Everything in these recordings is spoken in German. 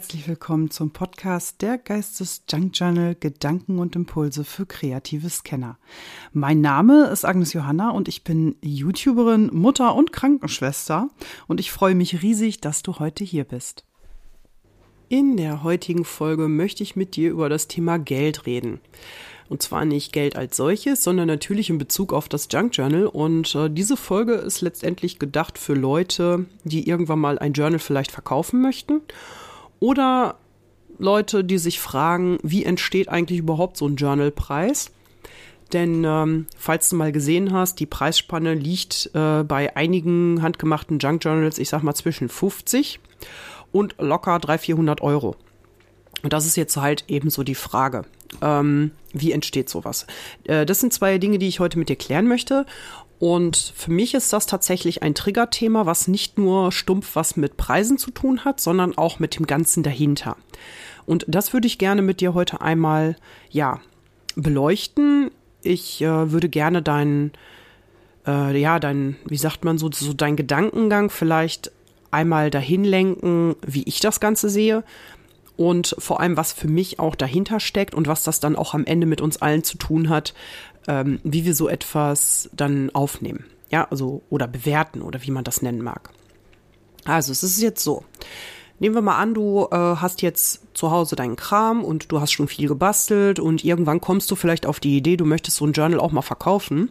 herzlich willkommen zum Podcast der Geistes Junk Journal Gedanken und Impulse für kreative Scanner. Mein Name ist Agnes Johanna und ich bin YouTuberin, Mutter und Krankenschwester und ich freue mich riesig, dass du heute hier bist. In der heutigen Folge möchte ich mit dir über das Thema Geld reden. Und zwar nicht Geld als solches, sondern natürlich in Bezug auf das Junk Journal. Und äh, diese Folge ist letztendlich gedacht für Leute, die irgendwann mal ein Journal vielleicht verkaufen möchten. Oder Leute, die sich fragen, wie entsteht eigentlich überhaupt so ein Journalpreis? Denn ähm, falls du mal gesehen hast, die Preisspanne liegt äh, bei einigen handgemachten Junk Journals, ich sag mal zwischen 50 und locker 300, 400 Euro. Und das ist jetzt halt eben so die Frage. Ähm, wie entsteht sowas? Äh, das sind zwei Dinge, die ich heute mit dir klären möchte. Und für mich ist das tatsächlich ein Triggerthema, was nicht nur stumpf was mit Preisen zu tun hat, sondern auch mit dem Ganzen dahinter. Und das würde ich gerne mit dir heute einmal, ja, beleuchten. Ich äh, würde gerne deinen, äh, ja, dein, wie sagt man so, so dein Gedankengang vielleicht einmal dahin lenken, wie ich das Ganze sehe und vor allem, was für mich auch dahinter steckt und was das dann auch am Ende mit uns allen zu tun hat, ähm, wie wir so etwas dann aufnehmen. Ja, also oder bewerten oder wie man das nennen mag. Also, es ist jetzt so. Nehmen wir mal an, du äh, hast jetzt zu Hause deinen Kram und du hast schon viel gebastelt und irgendwann kommst du vielleicht auf die Idee, du möchtest so ein Journal auch mal verkaufen.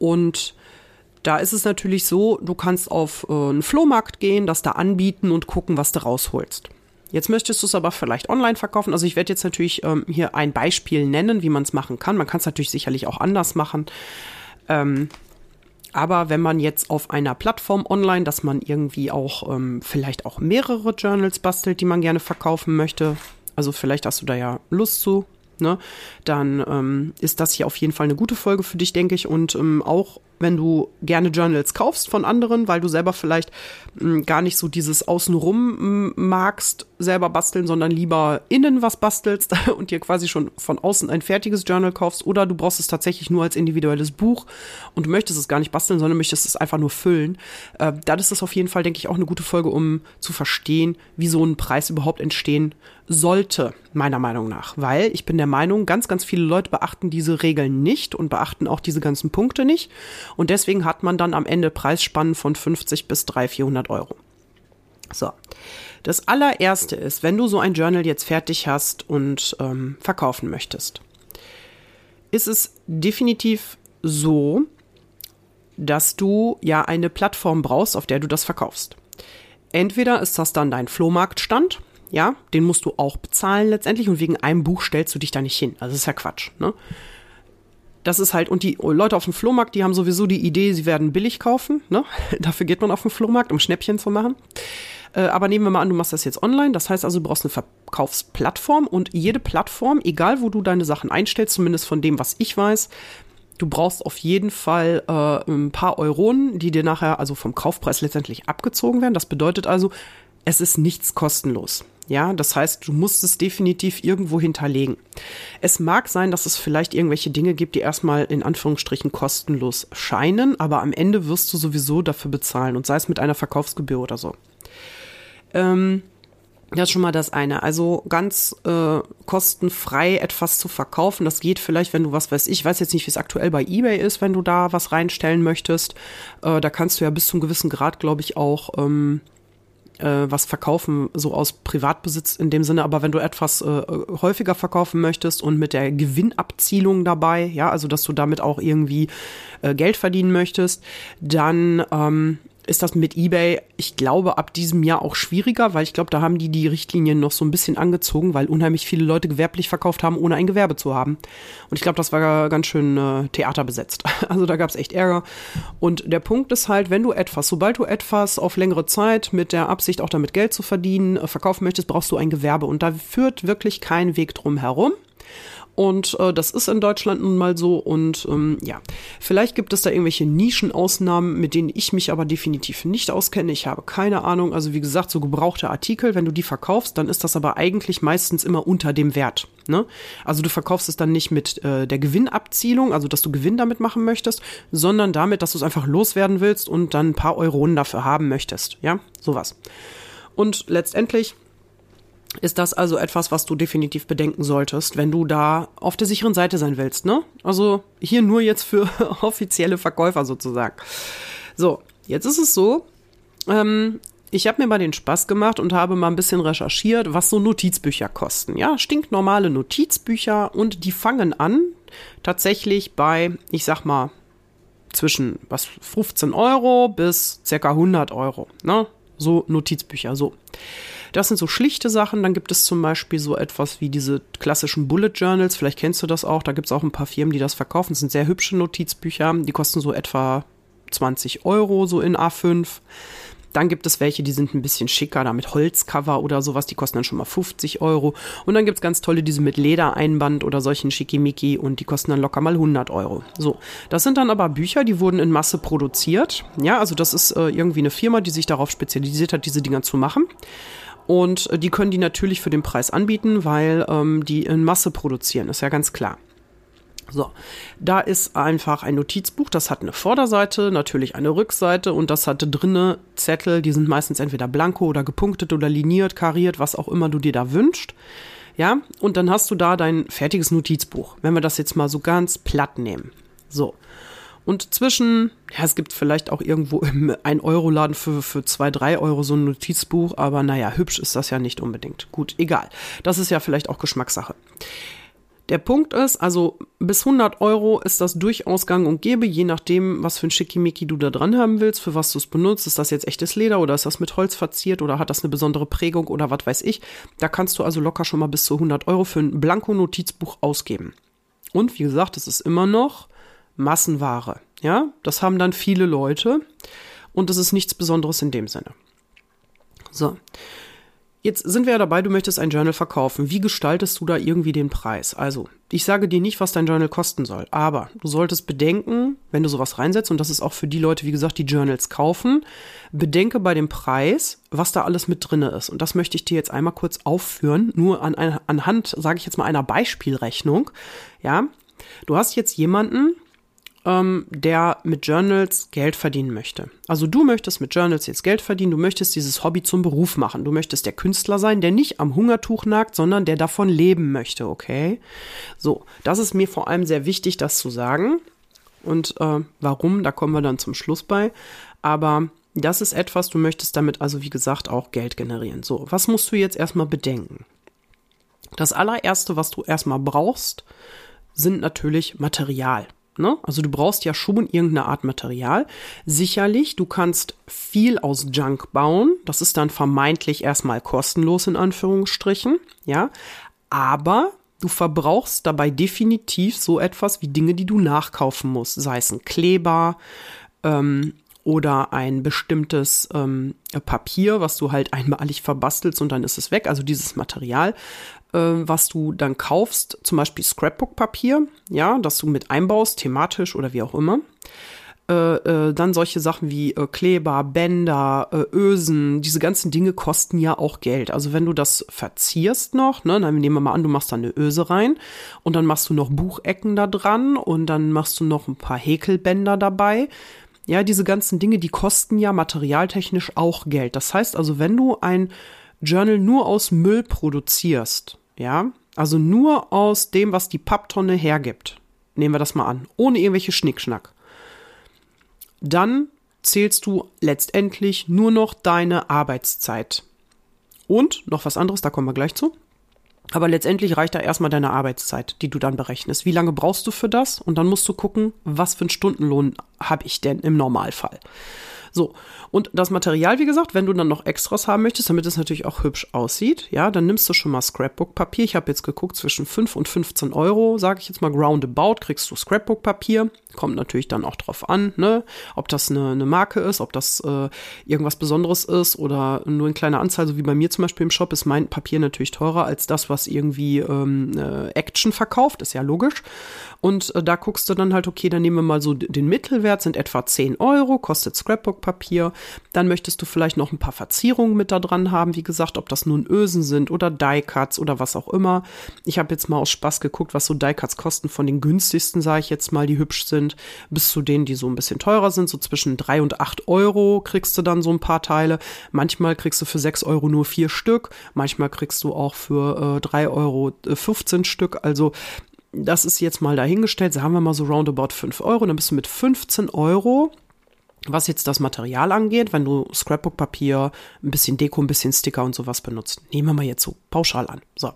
Und da ist es natürlich so, du kannst auf äh, einen Flohmarkt gehen, das da anbieten und gucken, was du rausholst. Jetzt möchtest du es aber vielleicht online verkaufen. Also ich werde jetzt natürlich ähm, hier ein Beispiel nennen, wie man es machen kann. Man kann es natürlich sicherlich auch anders machen. Ähm, aber wenn man jetzt auf einer Plattform online, dass man irgendwie auch ähm, vielleicht auch mehrere Journals bastelt, die man gerne verkaufen möchte, also vielleicht hast du da ja Lust zu, ne, dann ähm, ist das hier auf jeden Fall eine gute Folge für dich, denke ich. Und ähm, auch wenn du gerne Journals kaufst von anderen, weil du selber vielleicht mh, hm, gar nicht so dieses Außenrum hm, magst, selber basteln, sondern lieber innen was bastelst und dir quasi schon von außen ein fertiges Journal kaufst oder du brauchst es tatsächlich nur als individuelles Buch und du möchtest es gar nicht basteln, sondern möchtest es einfach nur füllen, äh, dann ist das auf jeden Fall, denke ich, auch eine gute Folge, um zu verstehen, wie so ein Preis überhaupt entstehen sollte, meiner Meinung nach. Weil ich bin der Meinung, ganz, ganz viele Leute beachten diese Regeln nicht und beachten auch diese ganzen Punkte nicht. Und deswegen hat man dann am Ende Preisspannen von 50 bis 300, 400 Euro. So. Das allererste ist, wenn du so ein Journal jetzt fertig hast und ähm, verkaufen möchtest, ist es definitiv so, dass du ja eine Plattform brauchst, auf der du das verkaufst. Entweder ist das dann dein Flohmarktstand, ja, den musst du auch bezahlen letztendlich und wegen einem Buch stellst du dich da nicht hin. Also ist ja Quatsch, ne? Das ist halt, und die Leute auf dem Flohmarkt, die haben sowieso die Idee, sie werden billig kaufen, ne? Dafür geht man auf den Flohmarkt, um Schnäppchen zu machen. Äh, aber nehmen wir mal an, du machst das jetzt online. Das heißt also, du brauchst eine Verkaufsplattform und jede Plattform, egal wo du deine Sachen einstellst, zumindest von dem, was ich weiß, du brauchst auf jeden Fall äh, ein paar Euronen, die dir nachher also vom Kaufpreis letztendlich abgezogen werden. Das bedeutet also, es ist nichts kostenlos. Ja, das heißt, du musst es definitiv irgendwo hinterlegen. Es mag sein, dass es vielleicht irgendwelche Dinge gibt, die erstmal in Anführungsstrichen kostenlos scheinen, aber am Ende wirst du sowieso dafür bezahlen und sei es mit einer Verkaufsgebühr oder so. Ähm, das ist schon mal das eine. Also ganz äh, kostenfrei etwas zu verkaufen, das geht vielleicht, wenn du was weiß ich, weiß jetzt nicht, wie es aktuell bei eBay ist, wenn du da was reinstellen möchtest. Äh, da kannst du ja bis zu einem gewissen Grad, glaube ich, auch ähm, äh, was verkaufen, so aus Privatbesitz in dem Sinne, aber wenn du etwas äh, häufiger verkaufen möchtest und mit der Gewinnabzielung dabei, ja, also dass du damit auch irgendwie äh, Geld verdienen möchtest, dann ähm, ist das mit eBay, ich glaube, ab diesem Jahr auch schwieriger, weil ich glaube, da haben die die Richtlinien noch so ein bisschen angezogen, weil unheimlich viele Leute gewerblich verkauft haben, ohne ein Gewerbe zu haben. Und ich glaube, das war ganz schön äh, theaterbesetzt. Also da gab es echt Ärger. Und der Punkt ist halt, wenn du etwas, sobald du etwas auf längere Zeit mit der Absicht, auch damit Geld zu verdienen, äh, verkaufen möchtest, brauchst du ein Gewerbe. Und da führt wirklich kein Weg drum herum. Und äh, das ist in Deutschland nun mal so. Und ähm, ja, vielleicht gibt es da irgendwelche Nischenausnahmen, mit denen ich mich aber definitiv nicht auskenne. Ich habe keine Ahnung. Also wie gesagt, so gebrauchte Artikel, wenn du die verkaufst, dann ist das aber eigentlich meistens immer unter dem Wert. Ne? Also du verkaufst es dann nicht mit äh, der Gewinnabzielung, also dass du Gewinn damit machen möchtest, sondern damit, dass du es einfach loswerden willst und dann ein paar Euronen dafür haben möchtest. Ja, sowas. Und letztendlich ist das also etwas, was du definitiv bedenken solltest, wenn du da auf der sicheren Seite sein willst, ne? Also hier nur jetzt für offizielle Verkäufer sozusagen. So, jetzt ist es so, ähm, ich habe mir mal den Spaß gemacht und habe mal ein bisschen recherchiert, was so Notizbücher kosten. Ja, stinknormale Notizbücher und die fangen an tatsächlich bei, ich sag mal, zwischen was 15 Euro bis circa 100 Euro. Ne? So Notizbücher, so. Das sind so schlichte Sachen. Dann gibt es zum Beispiel so etwas wie diese klassischen Bullet Journals. Vielleicht kennst du das auch. Da gibt es auch ein paar Firmen, die das verkaufen. Das sind sehr hübsche Notizbücher. Die kosten so etwa 20 Euro, so in A5. Dann gibt es welche, die sind ein bisschen schicker, da mit Holzcover oder sowas, die kosten dann schon mal 50 Euro. Und dann gibt es ganz tolle, diese mit Ledereinband oder solchen Schickimicki und die kosten dann locker mal 100 Euro. So, das sind dann aber Bücher, die wurden in Masse produziert. Ja, also das ist äh, irgendwie eine Firma, die sich darauf spezialisiert hat, diese Dinger zu machen. Und äh, die können die natürlich für den Preis anbieten, weil ähm, die in Masse produzieren, ist ja ganz klar. So, da ist einfach ein Notizbuch, das hat eine Vorderseite, natürlich eine Rückseite und das hatte drinne Zettel, die sind meistens entweder blanko oder gepunktet oder liniert, kariert, was auch immer du dir da wünschst. Ja, und dann hast du da dein fertiges Notizbuch, wenn wir das jetzt mal so ganz platt nehmen. So. Und zwischen, ja, es gibt vielleicht auch irgendwo im 1-Euro-Laden für, für 2, 3 Euro so ein Notizbuch, aber naja, hübsch ist das ja nicht unbedingt. Gut, egal. Das ist ja vielleicht auch Geschmackssache. Der Punkt ist, also bis 100 Euro ist das durchaus gang und gäbe, je nachdem, was für ein Schickimicki du da dran haben willst, für was du es benutzt. Ist das jetzt echtes Leder oder ist das mit Holz verziert oder hat das eine besondere Prägung oder was weiß ich. Da kannst du also locker schon mal bis zu 100 Euro für ein Blanko-Notizbuch ausgeben. Und wie gesagt, es ist immer noch Massenware. Ja, das haben dann viele Leute und das ist nichts Besonderes in dem Sinne. So. Jetzt sind wir ja dabei, du möchtest ein Journal verkaufen. Wie gestaltest du da irgendwie den Preis? Also, ich sage dir nicht, was dein Journal kosten soll, aber du solltest bedenken, wenn du sowas reinsetzt, und das ist auch für die Leute, wie gesagt, die Journals kaufen, bedenke bei dem Preis, was da alles mit drinne ist. Und das möchte ich dir jetzt einmal kurz aufführen, nur an, anhand, sage ich jetzt mal, einer Beispielrechnung. Ja, du hast jetzt jemanden, ähm, der mit Journals Geld verdienen möchte. Also du möchtest mit Journals jetzt Geld verdienen, du möchtest dieses Hobby zum Beruf machen. Du möchtest der Künstler sein, der nicht am Hungertuch nagt, sondern der davon leben möchte, okay? So, das ist mir vor allem sehr wichtig, das zu sagen. Und äh, warum, da kommen wir dann zum Schluss bei. Aber das ist etwas, du möchtest damit also, wie gesagt, auch Geld generieren. So, was musst du jetzt erstmal bedenken? Das allererste, was du erstmal brauchst, sind natürlich Material. Ne? Also du brauchst ja schon irgendeine Art Material. Sicherlich, du kannst viel aus Junk bauen. Das ist dann vermeintlich erstmal kostenlos in Anführungsstrichen. Ja, aber du verbrauchst dabei definitiv so etwas wie Dinge, die du nachkaufen musst. Sei es ein Kleber, ähm, oder ein bestimmtes ähm, Papier, was du halt einmalig verbastelst und dann ist es weg. Also dieses Material, äh, was du dann kaufst, zum Beispiel Scrapbook-Papier, ja, das du mit einbaust, thematisch oder wie auch immer. Äh, äh, dann solche Sachen wie äh, Kleber, Bänder, äh, Ösen, diese ganzen Dinge kosten ja auch Geld. Also wenn du das verzierst noch, ne, dann nehmen wir mal an, du machst da eine Öse rein und dann machst du noch Buchecken da dran und dann machst du noch ein paar Häkelbänder dabei ja, diese ganzen Dinge, die kosten ja materialtechnisch auch Geld. Das heißt also, wenn du ein Journal nur aus Müll produzierst, ja, also nur aus dem, was die Papptonne hergibt, nehmen wir das mal an, ohne irgendwelche Schnickschnack, dann zählst du letztendlich nur noch deine Arbeitszeit. Und noch was anderes, da kommen wir gleich zu. Aber letztendlich reicht da erstmal deine Arbeitszeit, die du dann berechnest. Wie lange brauchst du für das? Und dann musst du gucken, was für einen Stundenlohn habe ich denn im Normalfall. So, und das Material, wie gesagt, wenn du dann noch Extras haben möchtest, damit es natürlich auch hübsch aussieht, ja, dann nimmst du schon mal Scrapbook-Papier. Ich habe jetzt geguckt, zwischen 5 und 15 Euro, sage ich jetzt mal roundabout, kriegst du Scrapbook-Papier. Kommt natürlich dann auch drauf an, ne, ob das eine, eine Marke ist, ob das äh, irgendwas Besonderes ist oder nur in kleiner Anzahl, so wie bei mir zum Beispiel im Shop, ist mein Papier natürlich teurer als das, was irgendwie ähm, äh, Action verkauft, ist ja logisch. Und äh, da guckst du dann halt, okay, dann nehmen wir mal so den Mittelwert, sind etwa 10 Euro, kostet Scrapbook Scrapbook-Papier. Dann möchtest du vielleicht noch ein paar Verzierungen mit da dran haben. Wie gesagt, ob das nun Ösen sind oder Die-Cuts oder was auch immer. Ich habe jetzt mal aus Spaß geguckt, was so Die-Cuts kosten von den günstigsten, sage ich jetzt mal, die hübsch sind, bis zu denen, die so ein bisschen teurer sind. So zwischen drei und acht Euro kriegst du dann so ein paar Teile. Manchmal kriegst du für sechs Euro nur vier Stück. Manchmal kriegst du auch für äh, drei Euro äh, 15 Stück. Also das ist jetzt mal dahingestellt, sagen wir mal so roundabout 5 Euro, dann bist du mit 15 Euro, was jetzt das Material angeht, wenn du Scrapbook-Papier, ein bisschen Deko, ein bisschen Sticker und sowas benutzt. Nehmen wir mal jetzt so pauschal an. So.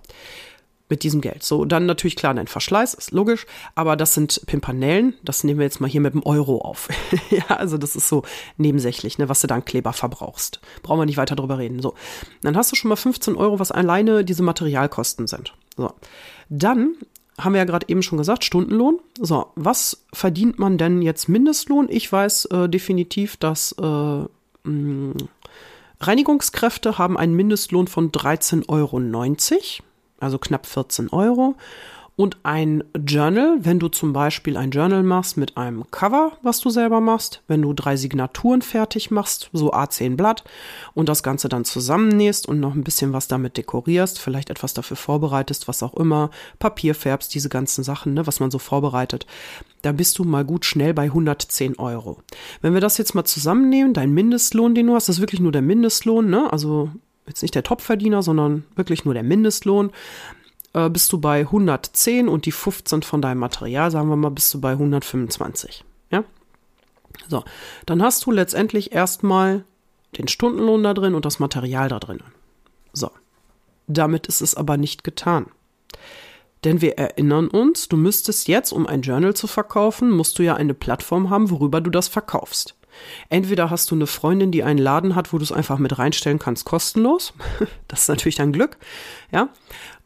Mit diesem Geld. So, dann natürlich klar, dein Verschleiß, ist logisch, aber das sind Pimpanellen, das nehmen wir jetzt mal hier mit dem Euro auf. ja, also das ist so nebensächlich, ne, was du da an Kleber verbrauchst. Brauchen wir nicht weiter drüber reden. So, dann hast du schon mal 15 Euro, was alleine diese Materialkosten sind. So, dann haben wir ja gerade eben schon gesagt, Stundenlohn. So, was verdient man denn jetzt Mindestlohn? Ich weiß äh, definitiv, dass äh, mh, mm, Reinigungskräfte haben einen Mindestlohn von 13,90 Euro, also knapp 14 Euro. Und ein Journal, wenn du zum Beispiel ein Journal machst mit einem Cover, was du selber machst, wenn du drei Signaturen fertig machst, so A10 Blatt, und das Ganze dann zusammennähst und noch ein bisschen was damit dekorierst, vielleicht etwas dafür vorbereitest, was auch immer, Papier färbst, diese ganzen Sachen, ne, was man so vorbereitet, da bist du mal gut schnell bei 110 Euro. Wenn wir das jetzt mal zusammennehmen, dein Mindestlohn, den du hast, das ist wirklich nur der Mindestlohn, ne, also jetzt nicht der Topverdiener, sondern wirklich nur der Mindestlohn, äh, bist du bei 110 und die 15 von deinem Material, sagen wir mal, bist du bei 125. Ja? So, dann hast du letztendlich erstmal den Stundenlohn da drin und das Material da drin. So, damit ist es aber nicht getan. Denn wir erinnern uns, du müsstest jetzt, um ein Journal zu verkaufen, musst du ja eine Plattform haben, worüber du das verkaufst. Entweder hast du eine Freundin, die einen Laden hat, wo du es einfach mit reinstellen kannst, kostenlos. Das ist natürlich dein Glück, ja.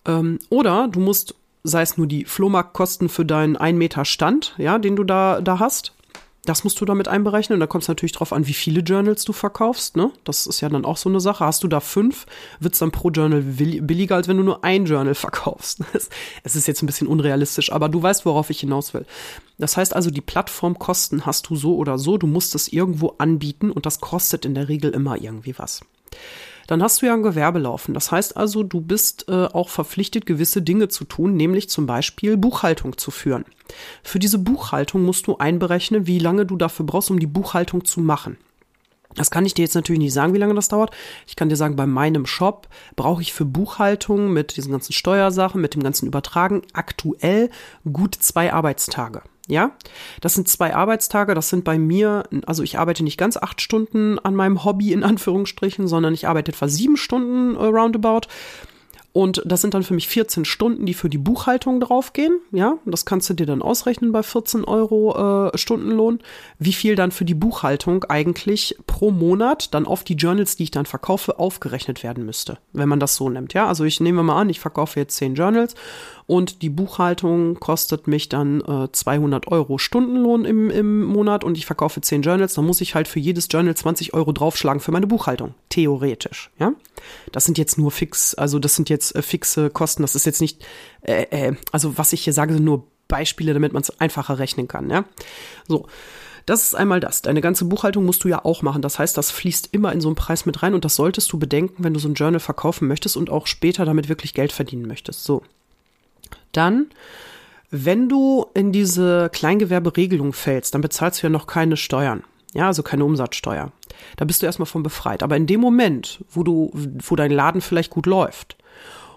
Ähm, oder du musst, sei es nur die Flohmarktkosten für deinen 1 Meter Stand, ja, den du da, da hast. Das musst du damit einberechnen. Und da kommt es natürlich drauf an, wie viele Journals du verkaufst. Ne? Das ist ja dann auch so eine Sache. Hast du da fünf, wird es dann pro Journal billiger, als wenn du nur ein Journal verkaufst. Es ist jetzt ein bisschen unrealistisch, aber du weißt, worauf ich hinaus will. Das heißt also, die Plattformkosten hast du so oder so. Du musst es irgendwo anbieten und das kostet in der Regel immer irgendwie was dann hast du ja ein Gewerbe laufen. Das heißt also, du bist äh, auch verpflichtet, gewisse Dinge zu tun, nämlich zum Beispiel Buchhaltung zu führen. Für diese Buchhaltung musst du einberechnen, wie lange du dafür brauchst, um die Buchhaltung zu machen. Das kann ich dir jetzt natürlich nicht sagen, wie lange das dauert. Ich kann dir sagen, bei meinem Shop brauche ich für Buchhaltung mit diesen ganzen Steuersachen, mit dem ganzen Übertragen aktuell gut zwei Arbeitstage. Ja, das sind zwei Arbeitstage. Das sind bei mir, also ich arbeite nicht ganz acht Stunden an meinem Hobby in Anführungsstrichen, sondern ich arbeite etwa sieben Stunden äh, roundabout. Und das sind dann für mich 14 Stunden, die für die Buchhaltung draufgehen. Ja, das kannst du dir dann ausrechnen bei 14 Euro äh, Stundenlohn, wie viel dann für die Buchhaltung eigentlich pro Monat dann auf die Journals, die ich dann verkaufe, aufgerechnet werden müsste, wenn man das so nimmt. Ja, also ich nehme mal an, ich verkaufe jetzt 10 Journals und die Buchhaltung kostet mich dann äh, 200 Euro Stundenlohn im, im Monat und ich verkaufe 10 Journals, dann muss ich halt für jedes Journal 20 Euro draufschlagen für meine Buchhaltung. Theoretisch, ja. Das sind jetzt nur fix, also das sind jetzt äh, fixe Kosten, das ist jetzt nicht, äh, äh, also was ich hier sage, sind nur Beispiele, damit man es einfacher rechnen kann, ja. So. Das ist einmal das. Deine ganze Buchhaltung musst du ja auch machen. Das heißt, das fließt immer in so einen Preis mit rein und das solltest du bedenken, wenn du so ein Journal verkaufen möchtest und auch später damit wirklich Geld verdienen möchtest. So. Dann, wenn du in diese Kleingewerberegelung fällst, dann bezahlst du ja noch keine Steuern. Ja, also keine Umsatzsteuer. Da bist du erstmal von befreit. Aber in dem Moment, wo du, wo dein Laden vielleicht gut läuft,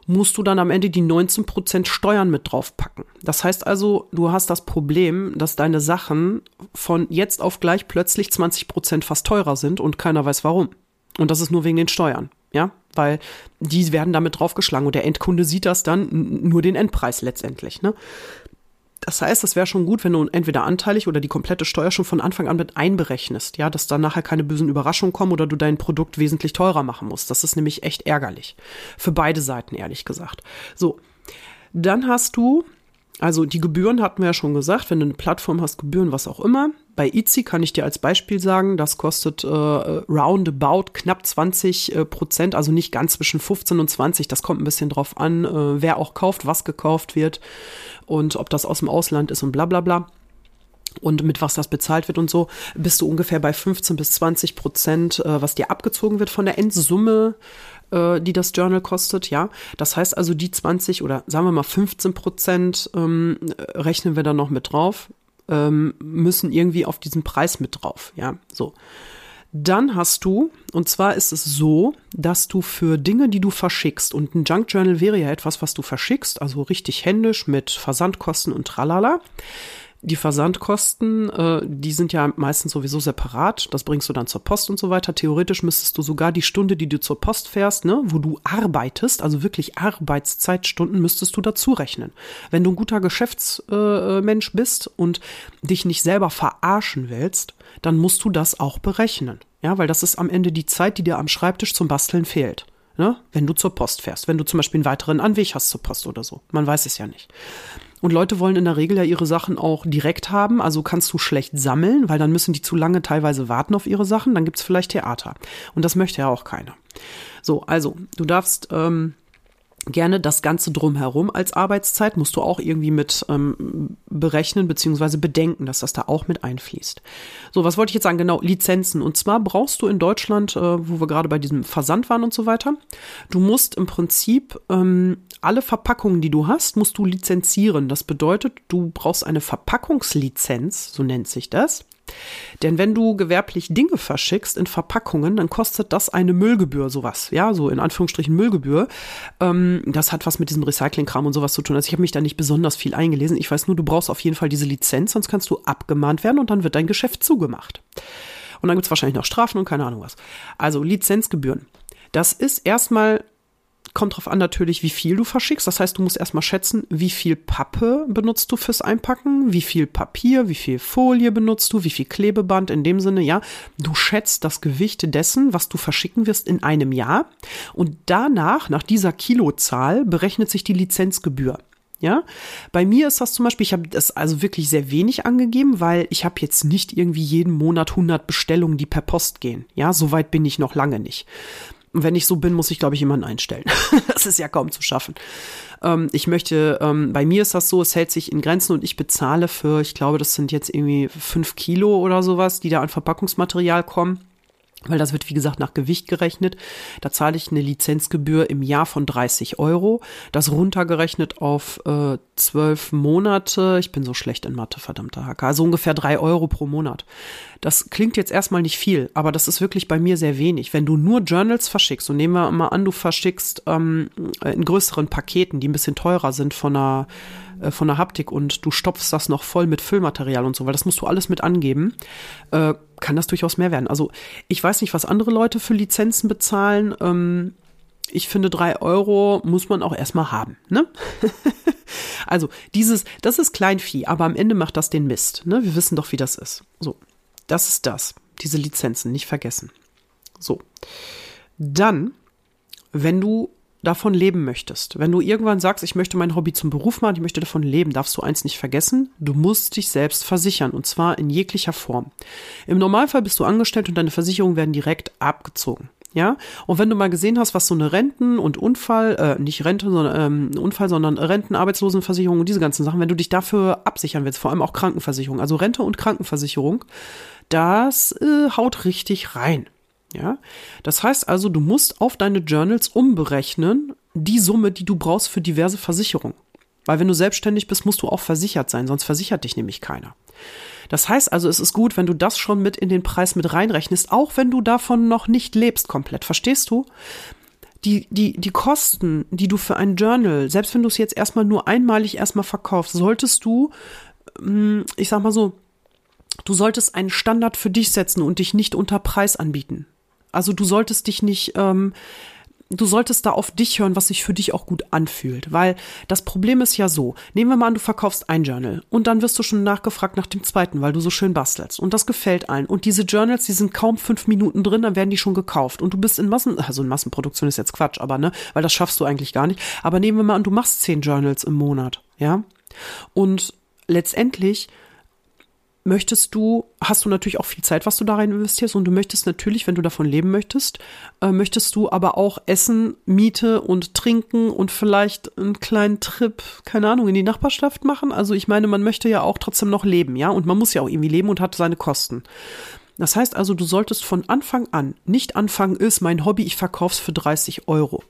musst du dann am Ende die 19% Steuern mit draufpacken. Das heißt also, du hast das Problem, dass deine Sachen von jetzt auf gleich plötzlich 20% fast teurer sind und keiner weiß warum. Und das ist nur wegen den Steuern ja, weil die werden damit draufgeschlagen und der Endkunde sieht das dann nur den Endpreis letztendlich, ne? Das heißt, es wäre schon gut, wenn du entweder anteilig oder die komplette Steuer schon von Anfang an mit einberechnest, ja, dass da nachher keine bösen Überraschungen kommen oder du dein Produkt wesentlich teurer machen musst. Das ist nämlich echt ärgerlich. Für beide Seiten, ehrlich gesagt. So. Dann hast du also die Gebühren hatten wir ja schon gesagt, wenn du eine Plattform hast, Gebühren, was auch immer. Bei Etsy kann ich dir als Beispiel sagen, das kostet äh, roundabout knapp 20 äh, Prozent, also nicht ganz zwischen 15 und 20. Das kommt ein bisschen drauf an, äh, wer auch kauft, was gekauft wird und ob das aus dem Ausland ist und bla bla bla. und mit was das bezahlt wird und so, bist du ungefähr bei 15 bis 20 Prozent, äh, was dir abgezogen wird von der Endsumme, äh, die das Journal kostet, ja. Das heißt also, die 20 oder sagen wir mal 15 Prozent ähm, rechnen wir dann noch mit drauf, ähm, müssen irgendwie auf diesen Preis mit drauf, ja, so. Dann hast du, und zwar ist es so, dass du für Dinge, die du verschickst, und ein Junk Journal wäre ja etwas, was du verschickst, also richtig händisch mit Versandkosten und tralala, die Versandkosten, äh, die sind ja meistens sowieso separat. Das bringst du dann zur Post und so weiter. Theoretisch müsstest du sogar die Stunde, die du zur Post fährst, ne, wo du arbeitest, also wirklich Arbeitszeitstunden, müsstest du dazu rechnen. Wenn du ein guter Geschäftsmensch äh, bist und dich nicht selber verarschen willst, dann musst du das auch berechnen. Ja, weil das ist am Ende die Zeit, die dir am Schreibtisch zum Basteln fehlt. Ne? Wenn du zur Post fährst, wenn du zum Beispiel einen weiteren Anweg hast zur Post oder so. Man weiß es ja nicht. Und Leute wollen in der Regel ja ihre Sachen auch direkt haben, also kannst du schlecht sammeln, weil dann müssen die zu lange teilweise warten auf ihre Sachen, dann gibt's vielleicht Theater. Und das möchte ja auch keiner. So, also, du darfst ähm, gerne das Ganze drumherum als Arbeitszeit musst du auch irgendwie mit ähm, berechnen beziehungsweise bedenken, dass das da auch mit einfließt. So, was wollte ich jetzt sagen? Genau, Lizenzen. Und zwar brauchst du in Deutschland, äh, wo wir gerade bei diesem Versand waren und so weiter, du musst im Prinzip ähm, alle Verpackungen, die du hast, musst du lizenzieren. Das bedeutet, du brauchst eine Verpackungslizenz, so nennt sich das. Denn wenn du gewerblich Dinge verschickst in Verpackungen, dann kostet das eine Müllgebühr, sowas. Ja, so in Anführungsstrichen Müllgebühr. Ähm, das hat was mit diesem Recyclingkram und sowas zu tun. Also ich habe mich da nicht besonders viel eingelesen. Ich weiß nur, du brauchst auf jeden Fall diese Lizenz, sonst kannst du abgemahnt werden und dann wird dein Geschäft zugemacht. Und dann gibt's wahrscheinlich noch Strafen und keine Ahnung was. Also Lizenzgebühren. Das ist erstmal kommt drauf an natürlich, wie viel du verschickst. Das heißt, du musst erstmal schätzen, wie viel Pappe benutzt du fürs Einpacken, wie viel Papier, wie viel Folie benutzt du, wie viel Klebeband in dem Sinne, ja. Du schätzt das Gewicht dessen, was du verschicken wirst in einem Jahr. Und danach, nach dieser Kilozahl, berechnet sich die Lizenzgebühr. Ja, bei mir ist das zum Beispiel, ich habe das also wirklich sehr wenig angegeben, weil ich habe jetzt nicht irgendwie jeden Monat 100 Bestellungen, die per Post gehen. Ja, so weit bin ich noch lange nicht. Und wenn ich so bin, muss ich, glaube ich, jemanden einstellen. das ist ja kaum zu schaffen. Ähm, ich möchte, ähm, bei mir ist das so, es hält sich in Grenzen und ich bezahle für, ich glaube, das sind jetzt irgendwie fünf Kilo oder sowas, die da an Verpackungsmaterial kommen weil das wird, wie gesagt, nach Gewicht gerechnet. Da zahle ich eine Lizenzgebühr im Jahr von 30 Euro. Das runtergerechnet auf äh, zwölf äh, Monate. Ich bin so schlecht in Mathe, verdammter Hacker. Also ungefähr drei Euro pro Monat. Das klingt jetzt erstmal nicht viel, aber das ist wirklich bei mir sehr wenig. Wenn du nur Journals verschickst, und nehmen wir mal an, du verschickst ähm, in größeren Paketen, die ein bisschen teurer sind von der äh, von der Haptik und du stopfst das noch voll mit Füllmaterial und so, weil das musst du alles mit angeben, äh, kann das durchaus mehr werden. Also ich weiß nicht, was andere Leute für Lizenzen bezahlen. Ähm, ich finde, drei Euro muss man auch erstmal haben, ne? also, dieses, das ist Kleinvieh, aber am Ende macht das den Mist, ne? Wir wissen doch, wie das ist. So, das ist das. Diese Lizenzen, nicht vergessen. So. Dann, wenn du davon leben möchtest, wenn du irgendwann sagst, ich möchte mein Hobby zum Beruf machen, ich möchte davon leben, darfst du eins nicht vergessen, du musst dich selbst versichern und zwar in jeglicher Form. Im Normalfall bist du angestellt und deine Versicherungen werden direkt abgezogen. Ja, und wenn du mal gesehen hast, was so eine Renten- und Unfall, äh, nicht Rente, sondern ähm, Unfall, sondern Renten, Arbeitslosenversicherung und diese ganzen Sachen, wenn du dich dafür absichern willst, vor allem auch Krankenversicherung, also Rente und Krankenversicherung, das äh, haut richtig rein. Ja, das heißt also, du musst auf deine Journals umberechnen die Summe, die du brauchst für diverse Versicherungen. Weil wenn du selbstständig bist, musst du auch versichert sein, sonst versichert dich nämlich keiner. Das heißt also, es ist gut, wenn du das schon mit in den Preis mit reinrechnest, auch wenn du davon noch nicht lebst komplett. Verstehst du? Die, die, die Kosten, die du für ein Journal, selbst wenn du es jetzt erstmal nur einmalig erstmal verkaufst, solltest du, hm, ich sag mal so, du solltest einen Standard für dich setzen und dich nicht unter Preis anbieten. Also du solltest dich nicht, ähm, du solltest da auf dich hören, was sich für dich auch gut anfühlt. Weil das Problem ist ja so, nehmen wir mal an, du verkaufst ein Journal und dann wirst du schon nachgefragt nach dem zweiten, weil du so schön bastelst. Und das gefällt allen. Und diese Journals, die sind kaum fünf Minuten drin, dann werden die schon gekauft. Und du bist in Massen, also in Massenproduktion ist jetzt Quatsch, aber ne, weil das schaffst du eigentlich gar nicht. Aber nehmen wir mal an, du machst zehn Journals im Monat, ja? Und letztendlich möchtest du, hast du natürlich auch viel Zeit, was du da rein investierst und du möchtest natürlich, wenn du davon leben möchtest, äh, möchtest du aber auch Essen, Miete und Trinken und vielleicht einen kleinen Trip, keine Ahnung, in die Nachbarschaft machen. Also ich meine, man möchte ja auch trotzdem noch leben, ja, und man muss ja auch irgendwie leben und hat seine Kosten. Das heißt also, du solltest von Anfang an nicht anfangen, ist mein Hobby, ich verkauf's für 30 Euro.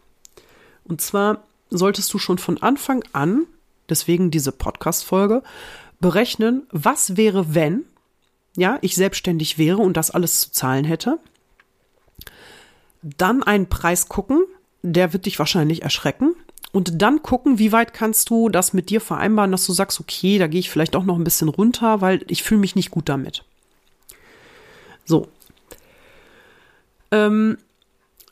Und zwar solltest du schon von Anfang an, deswegen diese Podcast-Folge, berechnen, was wäre, wenn, ja, ich selbstständig wäre und das alles zu zahlen hätte. Dann einen Preis gucken, der wird dich wahrscheinlich erschrecken. Und dann gucken, wie weit kannst du das mit dir vereinbaren, dass du sagst, okay, da gehe ich vielleicht auch noch ein bisschen runter, weil ich fühle mich nicht gut damit. So. Ähm,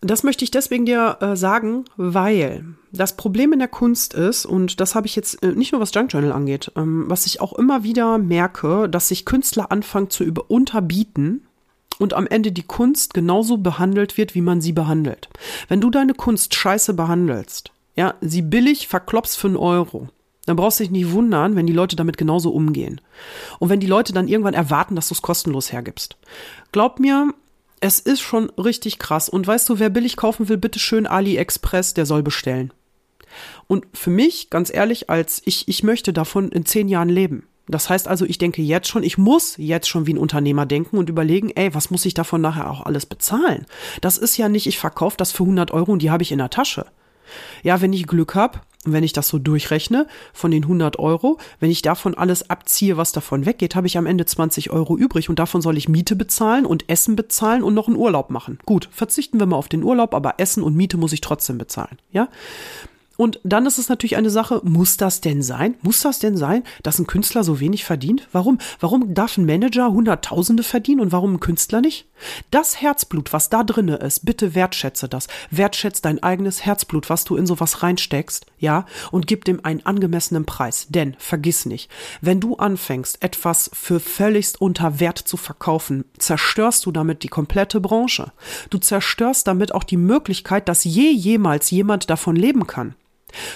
das möchte ich deswegen dir äh, sagen, weil das Problem in der Kunst ist, und das habe ich jetzt äh, nicht nur was Junk Journal angeht, ähm, was ich auch immer wieder merke, dass sich Künstler anfangen zu über unterbieten und am Ende die Kunst genauso behandelt wird, wie man sie behandelt. Wenn du deine Kunst scheiße behandelst, ja, sie billig verklopst für einen Euro, dann brauchst du dich nicht wundern, wenn die Leute damit genauso umgehen. Und wenn die Leute dann irgendwann erwarten, dass du es kostenlos hergibst. Glaub mir, es ist schon richtig krass. Und weißt du, wer billig kaufen will, bitte schön AliExpress, der soll bestellen. Und für mich, ganz ehrlich, als ich, ich möchte davon in zehn Jahren leben. Das heißt also, ich denke jetzt schon, ich muss jetzt schon wie ein Unternehmer denken und überlegen, ey, was muss ich davon nachher auch alles bezahlen? Das ist ja nicht, ich verkaufe das für 100 Euro und die habe ich in der Tasche. Ja, wenn ich Glück habe, wenn ich das so durchrechne, von den 100 Euro, wenn ich davon alles abziehe, was davon weggeht, habe ich am Ende 20 Euro übrig und davon soll ich Miete bezahlen und Essen bezahlen und noch einen Urlaub machen. Gut, verzichten wir mal auf den Urlaub, aber Essen und Miete muss ich trotzdem bezahlen, ja? Und dann ist es natürlich eine Sache, muss das denn sein? Muss das denn sein, dass ein Künstler so wenig verdient? Warum? Warum darf ein Manager Hunderttausende verdienen und warum ein Künstler nicht? Das Herzblut, was da drinne ist, bitte wertschätze das. Wertschätze dein eigenes Herzblut, was du in sowas reinsteckst, ja, und gib dem einen angemessenen Preis. Denn, vergiss nicht, wenn du anfängst, etwas für völligst unter Wert zu verkaufen, zerstörst du damit die komplette Branche. Du zerstörst damit auch die Möglichkeit, dass je jemals jemand davon leben kann.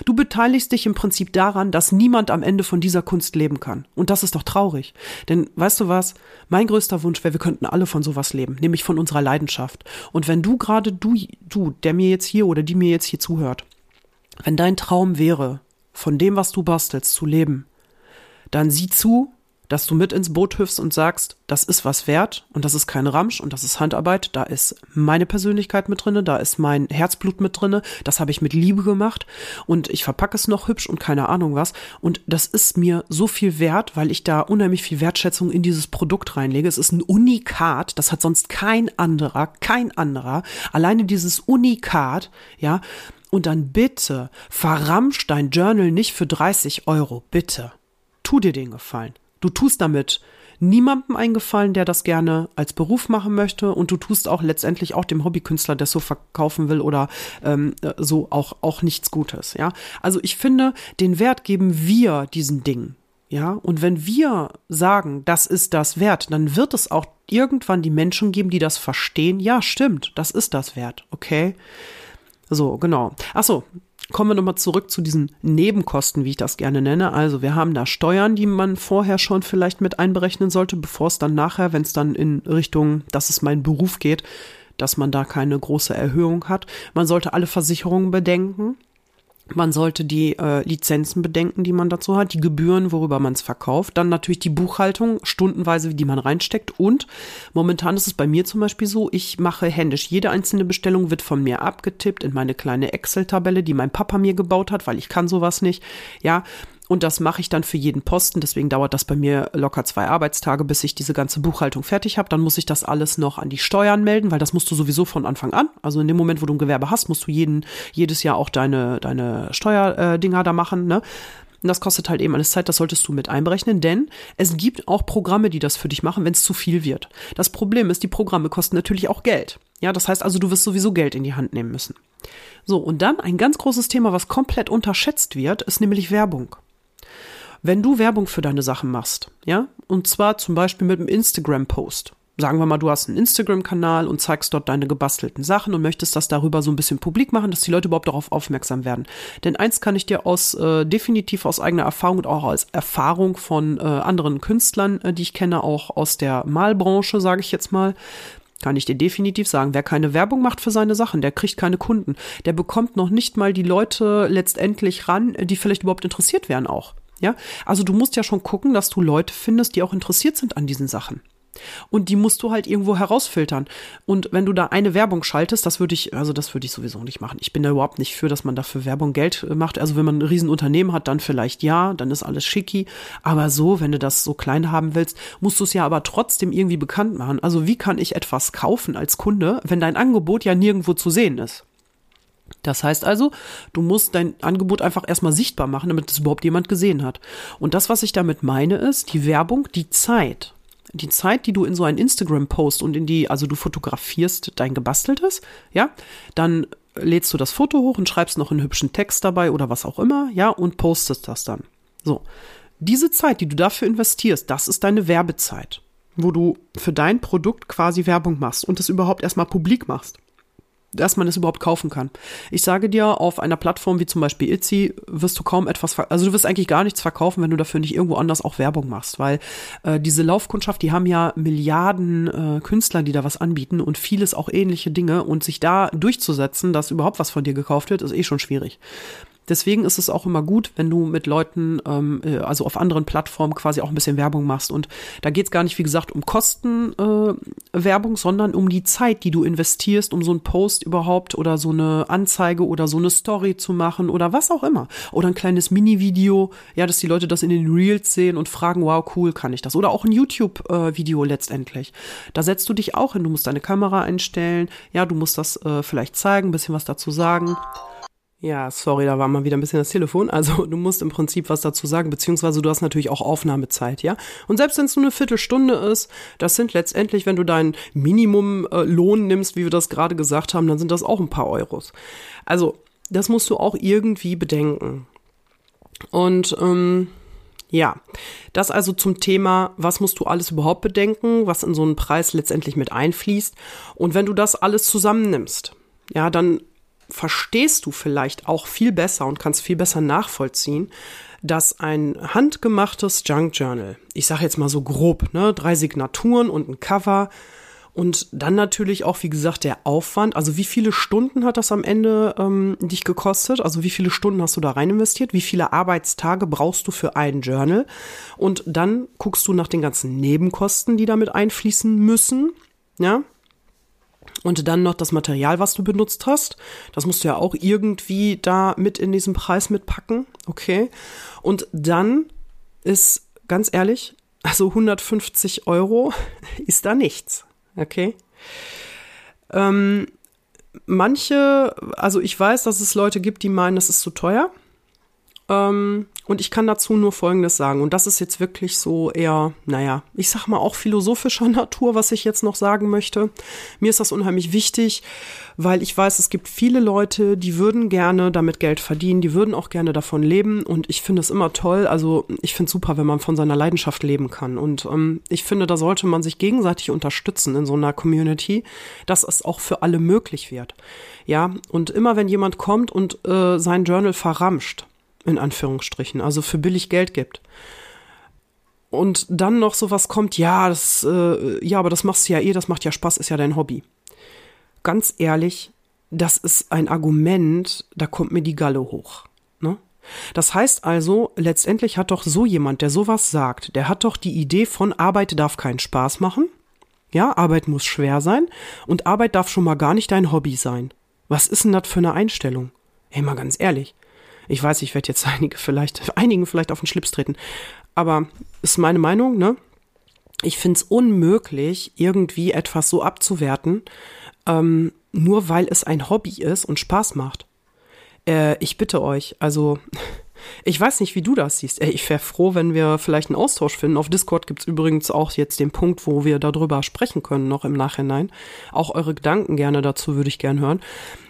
Du beteiligst dich im Prinzip daran, dass niemand am Ende von dieser Kunst leben kann. Und das ist doch traurig. Denn weißt du was? Mein größter Wunsch wäre, wir könnten alle von sowas leben, nämlich von unserer Leidenschaft. Und wenn du gerade, du, du, der mir jetzt hier oder die mir jetzt hier zuhört, wenn dein Traum wäre, von dem, was du bastelst, zu leben, dann sieh zu, dass du mit ins Boot hüpfst und sagst, das ist was wert und das ist kein Ramsch und das ist Handarbeit, da ist meine Persönlichkeit mit drinne, da ist mein Herzblut mit drinne, das habe ich mit Liebe gemacht und ich verpacke es noch hübsch und keine Ahnung was und das ist mir so viel wert, weil ich da unheimlich viel Wertschätzung in dieses Produkt reinlege. Es ist ein Unikat, das hat sonst kein anderer, kein anderer. Alleine dieses Unikat, ja, und dann bitte verramsch dein Journal nicht für 30 Euro, bitte. Tu dir den Gefallen. Du tust damit niemandem eingefallen, der das gerne als Beruf machen möchte und du tust auch letztendlich auch dem Hobbykünstler, der so verkaufen will oder ähm, so auch auch nichts Gutes. Ja, also ich finde, den Wert geben wir diesen Dingen. Ja, und wenn wir sagen, das ist das wert, dann wird es auch irgendwann die Menschen geben, die das verstehen. Ja, stimmt, das ist das wert. Okay. So, genau. Ach so, Kommen wir nochmal zurück zu diesen Nebenkosten, wie ich das gerne nenne. Also wir haben da Steuern, die man vorher schon vielleicht mit einberechnen sollte, bevor es dann nachher, wenn es dann in Richtung, dass es mein Beruf geht, dass man da keine große Erhöhung hat. Man sollte alle Versicherungen bedenken. Man sollte die äh, Lizenzen bedenken, die man dazu hat, die Gebühren, worüber man es verkauft, dann natürlich die Buchhaltung, stundenweise, die man reinsteckt. Und momentan ist es bei mir zum Beispiel so, ich mache händisch. Jede einzelne Bestellung wird von mir abgetippt in meine kleine Excel-Tabelle, die mein Papa mir gebaut hat, weil ich kann sowas nicht. Ja, und das mache ich dann für jeden Posten. Deswegen dauert das bei mir locker zwei Arbeitstage, bis ich diese ganze Buchhaltung fertig habe. Dann muss ich das alles noch an die Steuern melden, weil das musst du sowieso von Anfang an. Also in dem Moment, wo du ein Gewerbe hast, musst du jeden, jedes Jahr auch deine, deine Steuerdinger da machen. Ne? Und das kostet halt eben alles Zeit, das solltest du mit einberechnen, denn es gibt auch Programme, die das für dich machen, wenn es zu viel wird. Das Problem ist, die Programme kosten natürlich auch Geld. Ja, das heißt also, du wirst sowieso Geld in die Hand nehmen müssen. So, und dann ein ganz großes Thema, was komplett unterschätzt wird, ist nämlich Werbung. Wenn du Werbung für deine Sachen machst, ja, und zwar zum Beispiel mit einem Instagram-Post, Sagen wir mal, du hast einen Instagram-Kanal und zeigst dort deine gebastelten Sachen und möchtest das darüber so ein bisschen publik machen, dass die Leute überhaupt darauf aufmerksam werden. Denn eins kann ich dir aus äh, definitiv aus eigener Erfahrung und auch aus Erfahrung von äh, anderen Künstlern, äh, die ich kenne, auch aus der Malbranche, sage ich jetzt mal, kann ich dir definitiv sagen, wer keine Werbung macht für seine Sachen, der kriegt keine Kunden. Der bekommt noch nicht mal die Leute letztendlich ran, die vielleicht überhaupt interessiert wären auch. Ja, also du musst ja schon gucken, dass du Leute findest, die auch interessiert sind an diesen Sachen. Und die musst du halt irgendwo herausfiltern. Und wenn du da eine Werbung schaltest, das würde ich, also das würde ich sowieso nicht machen. Ich bin da überhaupt nicht für, dass man dafür Werbung Geld äh, macht. Also wenn man ein Riesenunternehmen hat, dann vielleicht ja, dann ist alles schicki. Aber so, wenn du das so klein haben willst, musst du es ja aber trotzdem irgendwie bekannt machen. Also wie kann ich etwas kaufen als Kunde, wenn dein Angebot ja nirgendwo zu sehen ist? Das heißt also, du musst dein Angebot einfach erstmal sichtbar machen, damit es überhaupt jemand gesehen hat. Und das, was ich damit meine, ist die Werbung, die Zeit die Zeit, die du in so einen Instagram-Post und in die, also du fotografierst dein gebasteltes, ja, dann lädst du das Foto hoch und schreibst noch einen hübschen Text dabei oder was auch immer, ja, und postest das dann. So. Diese Zeit, die du dafür investierst, das ist deine Werbezeit, wo du für dein Produkt quasi Werbung machst und es überhaupt erstmal publik machst dass man es überhaupt kaufen kann. Ich sage dir, auf einer Plattform wie zum Beispiel Etsy wirst du kaum etwas, also du wirst eigentlich gar nichts verkaufen, wenn du dafür nicht irgendwo anders auch Werbung machst, weil äh, diese Laufkundschaft, die haben ja Milliarden äh, Künstler, die da was anbieten und vieles auch ähnliche Dinge und sich da durchzusetzen, dass überhaupt was von dir gekauft wird, ist eh schon schwierig. Deswegen ist es auch immer gut, wenn du mit Leuten, ähm, äh, also auf anderen Plattformen quasi auch ein bisschen Werbung machst. Und da geht es gar nicht, wie gesagt, um Kostenwerbung, äh, sondern um die Zeit, die du investierst, um so einen Post überhaupt oder so eine Anzeige oder so eine Story zu machen oder was auch immer. Oder ein kleines Mini-Video, ja, dass die Leute das in den Reels sehen und fragen, wow, cool, kann ich das? Oder auch ein YouTube-Video äh, letztendlich. Da setzt du dich auch hin, du musst deine Kamera einstellen, ja, du musst das äh, vielleicht zeigen, ein bisschen was dazu sagen. Ja, sorry, da war mal wieder ein bisschen das Telefon. Also du musst im Prinzip was dazu sagen, beziehungsweise du hast natürlich auch Aufnahmezeit, ja. Und selbst wenn es nur eine Viertelstunde ist, das sind letztendlich, wenn du deinen Minimumlohn nimmst, wie wir das gerade gesagt haben, dann sind das auch ein paar Euros. Also das musst du auch irgendwie bedenken. Und ähm, ja, das also zum Thema, was musst du alles überhaupt bedenken, was in so einen Preis letztendlich mit einfließt. Und wenn du das alles zusammennimmst, ja, dann verstehst du vielleicht auch viel besser und kannst viel besser nachvollziehen, dass ein handgemachtes Junk Journal, ich sage jetzt mal so grob, ne, drei Signaturen und ein Cover und dann natürlich auch, wie gesagt, der Aufwand. Also wie viele Stunden hat das am Ende ähm, dich gekostet? Also wie viele Stunden hast du da rein investiert? Wie viele Arbeitstage brauchst du für ein Journal? Und dann guckst du nach den ganzen Nebenkosten, die damit einfließen müssen. Ja, und dann noch das Material, was du benutzt hast. Das musst du ja auch irgendwie da mit in diesen Preis mitpacken. Okay. Und dann ist, ganz ehrlich, also 150 Euro ist da nichts. Okay. Ähm, manche, also ich weiß, dass es Leute gibt, die meinen, das ist zu teuer. Ähm, und ich kann dazu nur Folgendes sagen. Und das ist jetzt wirklich so eher, naja, ich sag mal auch philosophischer Natur, was ich jetzt noch sagen möchte. Mir ist das unheimlich wichtig, weil ich weiß, es gibt viele Leute, die würden gerne damit Geld verdienen, die würden auch gerne davon leben. Und ich finde es immer toll. Also ich finde es super, wenn man von seiner Leidenschaft leben kann. Und ähm, ich finde, da sollte man sich gegenseitig unterstützen in so einer Community, dass es auch für alle möglich wird. Ja, und immer wenn jemand kommt und äh, sein Journal verramscht, in Anführungsstrichen, also für billig Geld gibt. Und dann noch sowas kommt, ja, das, äh, ja, aber das machst du ja eh, das macht ja Spaß, ist ja dein Hobby. Ganz ehrlich, das ist ein Argument, da kommt mir die Galle hoch. Ne? Das heißt also, letztendlich hat doch so jemand, der sowas sagt, der hat doch die Idee von Arbeit darf keinen Spaß machen. Ja, Arbeit muss schwer sein und Arbeit darf schon mal gar nicht dein Hobby sein. Was ist denn das für eine Einstellung? Ey, mal ganz ehrlich. Ich weiß, ich werde jetzt einige vielleicht, einigen vielleicht auf den Schlips treten. Aber ist meine Meinung, ne? Ich finde es unmöglich, irgendwie etwas so abzuwerten, ähm, nur weil es ein Hobby ist und Spaß macht. Äh, ich bitte euch, also ich weiß nicht, wie du das siehst. Ich wäre froh, wenn wir vielleicht einen Austausch finden. Auf Discord gibt's übrigens auch jetzt den Punkt, wo wir darüber sprechen können, noch im Nachhinein. Auch eure Gedanken gerne dazu würde ich gern hören.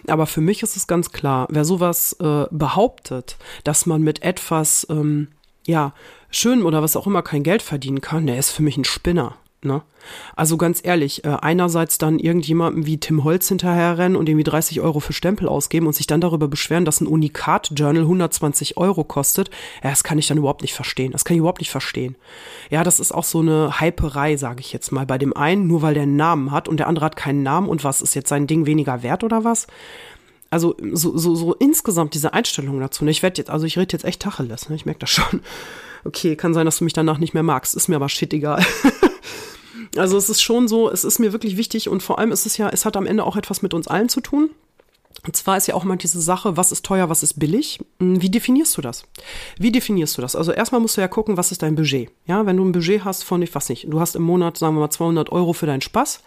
Aber für mich ist es ganz klar, wer sowas äh, behauptet, dass man mit etwas, ähm, ja, schönem oder was auch immer kein Geld verdienen kann, der ist für mich ein Spinner. Ne? Also ganz ehrlich, äh, einerseits dann irgendjemandem wie Tim Holz hinterherrennen und irgendwie 30 Euro für Stempel ausgeben und sich dann darüber beschweren, dass ein Unikat-Journal 120 Euro kostet, ja, das kann ich dann überhaupt nicht verstehen. Das kann ich überhaupt nicht verstehen. Ja, das ist auch so eine Hyperei, sage ich jetzt mal. Bei dem einen, nur weil der einen Namen hat und der andere hat keinen Namen und was, ist jetzt sein Ding weniger wert oder was? Also so, so, so insgesamt diese Einstellung dazu. Ne? Ich werde jetzt, also ich rede jetzt echt Tacheles, ne? ich merke das schon. Okay, kann sein, dass du mich danach nicht mehr magst. Ist mir aber shit egal. Also es ist schon so, es ist mir wirklich wichtig und vor allem ist es ja, es hat am Ende auch etwas mit uns allen zu tun. Und zwar ist ja auch mal diese Sache, was ist teuer, was ist billig? Hm, wie definierst du das? Wie definierst du das? Also erstmal musst du ja gucken, was ist dein Budget? Ja, wenn du ein Budget hast von, ich weiß nicht, du hast im Monat, sagen wir mal, 200 Euro für deinen Spaß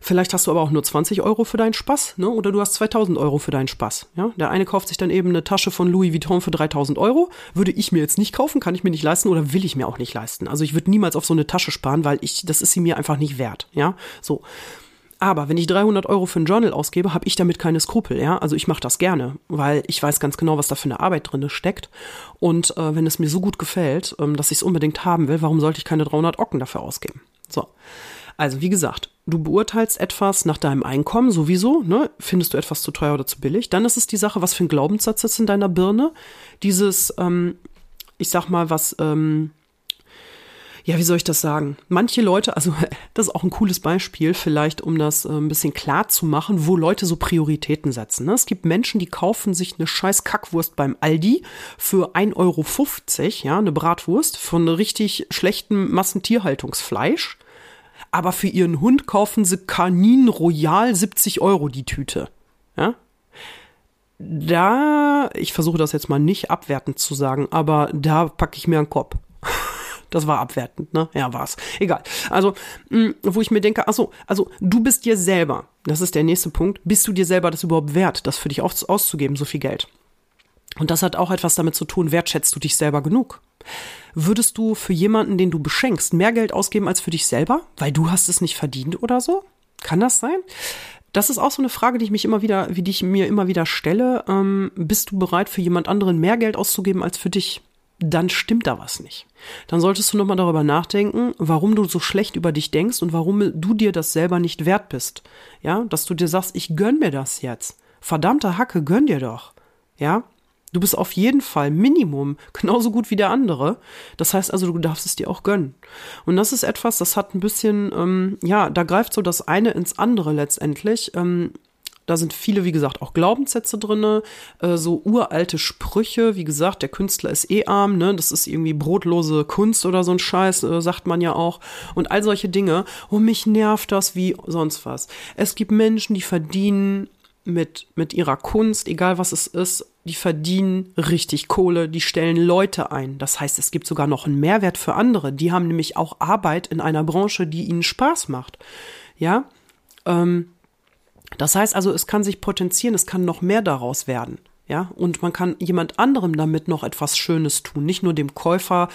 Vielleicht hast du aber auch nur 20 Euro für deinen Spaß, ne? Oder du hast 2000 Euro für deinen Spaß, ja? Der eine kauft sich dann eben eine Tasche von Louis Vuitton für 3000 Euro. Würde ich mir jetzt nicht kaufen, kann ich mir nicht leisten oder will ich mir auch nicht leisten. Also ich würde niemals auf so eine Tasche sparen, weil ich, das ist sie mir einfach nicht wert, ja? So. Aber wenn ich 300 Euro für ein Journal ausgebe, habe ich damit keine Skrupel, ja. Also ich mache das gerne, weil ich weiß ganz genau, was da für eine Arbeit drin steckt. Und äh, wenn es mir so gut gefällt, ähm, dass ich es unbedingt haben will, warum sollte ich keine 300 Ocken dafür ausgeben? So. Also wie gesagt, du beurteilst etwas nach deinem Einkommen sowieso, ne? Findest du etwas zu teuer oder zu billig? Dann ist es die Sache, was für ein Glaubenssatz ist in deiner Birne. Dieses, ähm, ich sag mal, was, ähm, ja, wie soll ich das sagen? Manche Leute, also das ist auch ein cooles Beispiel, vielleicht um das äh, ein bisschen klar zu machen, wo Leute so Prioritäten setzen. Ne? Es gibt Menschen, die kaufen sich eine scheiß Kackwurst beim Aldi für 1,50 Euro, ja, eine Bratwurst von richtig schlechtem Massentierhaltungsfleisch aber für ihren Hund kaufen sie Kanin Royal 70 Euro die Tüte. Ja? Da, ich versuche das jetzt mal nicht abwertend zu sagen, aber da packe ich mir einen Kopf. Das war abwertend, ne? Ja, war's. Egal. Also, mh, wo ich mir denke, ach so, also du bist dir selber, das ist der nächste Punkt, bist du dir selber das überhaupt wert, das für dich auszugeben, so viel Geld? Und das hat auch etwas damit zu tun, wertschätzt du dich selber genug? Würdest du für jemanden, den du beschenkst, mehr Geld ausgeben als für dich selber, weil du hast es nicht verdient oder so? Kann das sein? Das ist auch so eine Frage, die ich mich immer wieder, wie die ich mir immer wieder stelle. Ähm, bist du bereit, für jemand anderen mehr Geld auszugeben als für dich? Dann stimmt da was nicht. Dann solltest du nochmal darüber nachdenken, warum du so schlecht über dich denkst und warum du dir das selber nicht wert bist. Ja, dass du dir sagst, ich gönn mir das jetzt. Verdammte Hacke, gönn dir doch. Ja, Du bist auf jeden Fall Minimum genauso gut wie der andere. Das heißt also, du darfst es dir auch gönnen. Und das ist etwas, das hat ein bisschen, ähm, ja, da greift so das eine ins andere letztendlich. Ähm, da sind viele, wie gesagt, auch Glaubenssätze drinne, äh, so uralte Sprüche. Wie gesagt, der Künstler ist eh arm, ne? Das ist irgendwie brotlose Kunst oder so ein Scheiß, äh, sagt man ja auch. Und all solche Dinge. Oh, mich nervt das wie sonst was. Es gibt Menschen, die verdienen mit, mit ihrer Kunst, egal was es ist, die verdienen richtig Kohle, die stellen Leute ein. Das heißt, es gibt sogar noch einen Mehrwert für andere. Die haben nämlich auch Arbeit in einer Branche, die ihnen Spaß macht. Ja, ähm, das heißt also, es kann sich potenzieren, es kann noch mehr daraus werden. Ja, und man kann jemand anderem damit noch etwas Schönes tun, nicht nur dem Käufer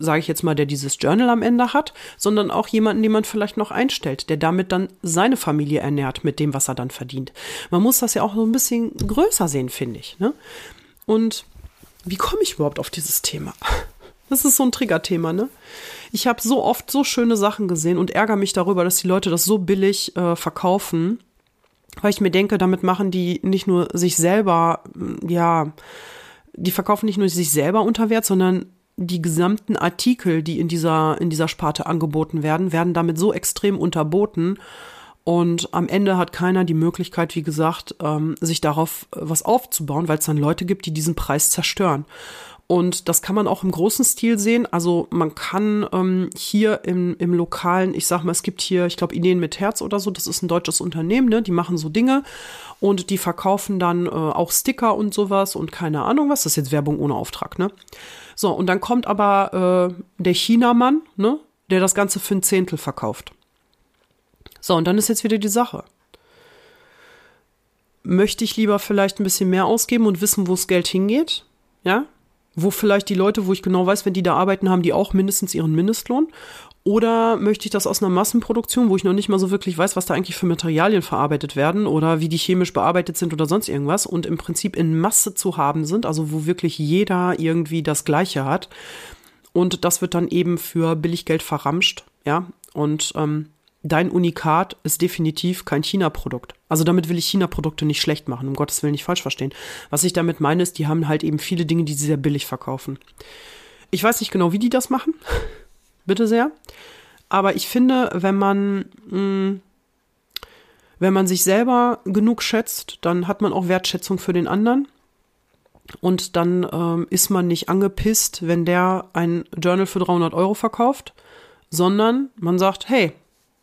sage ich jetzt mal, der dieses Journal am Ende hat, sondern auch jemanden, den man vielleicht noch einstellt, der damit dann seine Familie ernährt mit dem, was er dann verdient. Man muss das ja auch so ein bisschen größer sehen, finde ich. Ne? Und wie komme ich überhaupt auf dieses Thema? Das ist so ein Triggerthema, ne? Ich habe so oft so schöne Sachen gesehen und ärgere mich darüber, dass die Leute das so billig äh, verkaufen, weil ich mir denke, damit machen die nicht nur sich selber, ja, die verkaufen nicht nur sich selber unter Wert, sondern die gesamten Artikel, die in dieser, in dieser Sparte angeboten werden, werden damit so extrem unterboten. Und am Ende hat keiner die Möglichkeit, wie gesagt, ähm, sich darauf äh, was aufzubauen, weil es dann Leute gibt, die diesen Preis zerstören. Und das kann man auch im großen Stil sehen. Also man kann ähm, hier im, im Lokalen, ich sag mal, es gibt hier, ich glaube, Ideen mit Herz oder so, das ist ein deutsches Unternehmen, ne? Die machen so Dinge und die verkaufen dann äh, auch Sticker und sowas und keine Ahnung was. Das ist jetzt Werbung ohne Auftrag, ne? So, und dann kommt aber äh, der Chinamann, ne? Der das Ganze für ein Zehntel verkauft. So, und dann ist jetzt wieder die Sache. Möchte ich lieber vielleicht ein bisschen mehr ausgeben und wissen, wo das Geld hingeht? Ja? Wo vielleicht die Leute, wo ich genau weiß, wenn die da arbeiten, haben die auch mindestens ihren Mindestlohn? Oder möchte ich das aus einer Massenproduktion, wo ich noch nicht mal so wirklich weiß, was da eigentlich für Materialien verarbeitet werden oder wie die chemisch bearbeitet sind oder sonst irgendwas und im Prinzip in Masse zu haben sind, also wo wirklich jeder irgendwie das Gleiche hat. Und das wird dann eben für Billiggeld verramscht, ja. Und ähm, dein Unikat ist definitiv kein China-Produkt. Also damit will ich China-Produkte nicht schlecht machen, um Gottes Willen nicht falsch verstehen. Was ich damit meine, ist, die haben halt eben viele Dinge, die sie sehr billig verkaufen. Ich weiß nicht genau, wie die das machen. Bitte sehr. Aber ich finde, wenn man, mh, mm, wenn man sich selber genug schätzt, dann hat man auch Wertschätzung für den anderen. Und dann ähm, ist man nicht angepisst, wenn der ein Journal für 300 Euro verkauft, sondern man sagt, hey,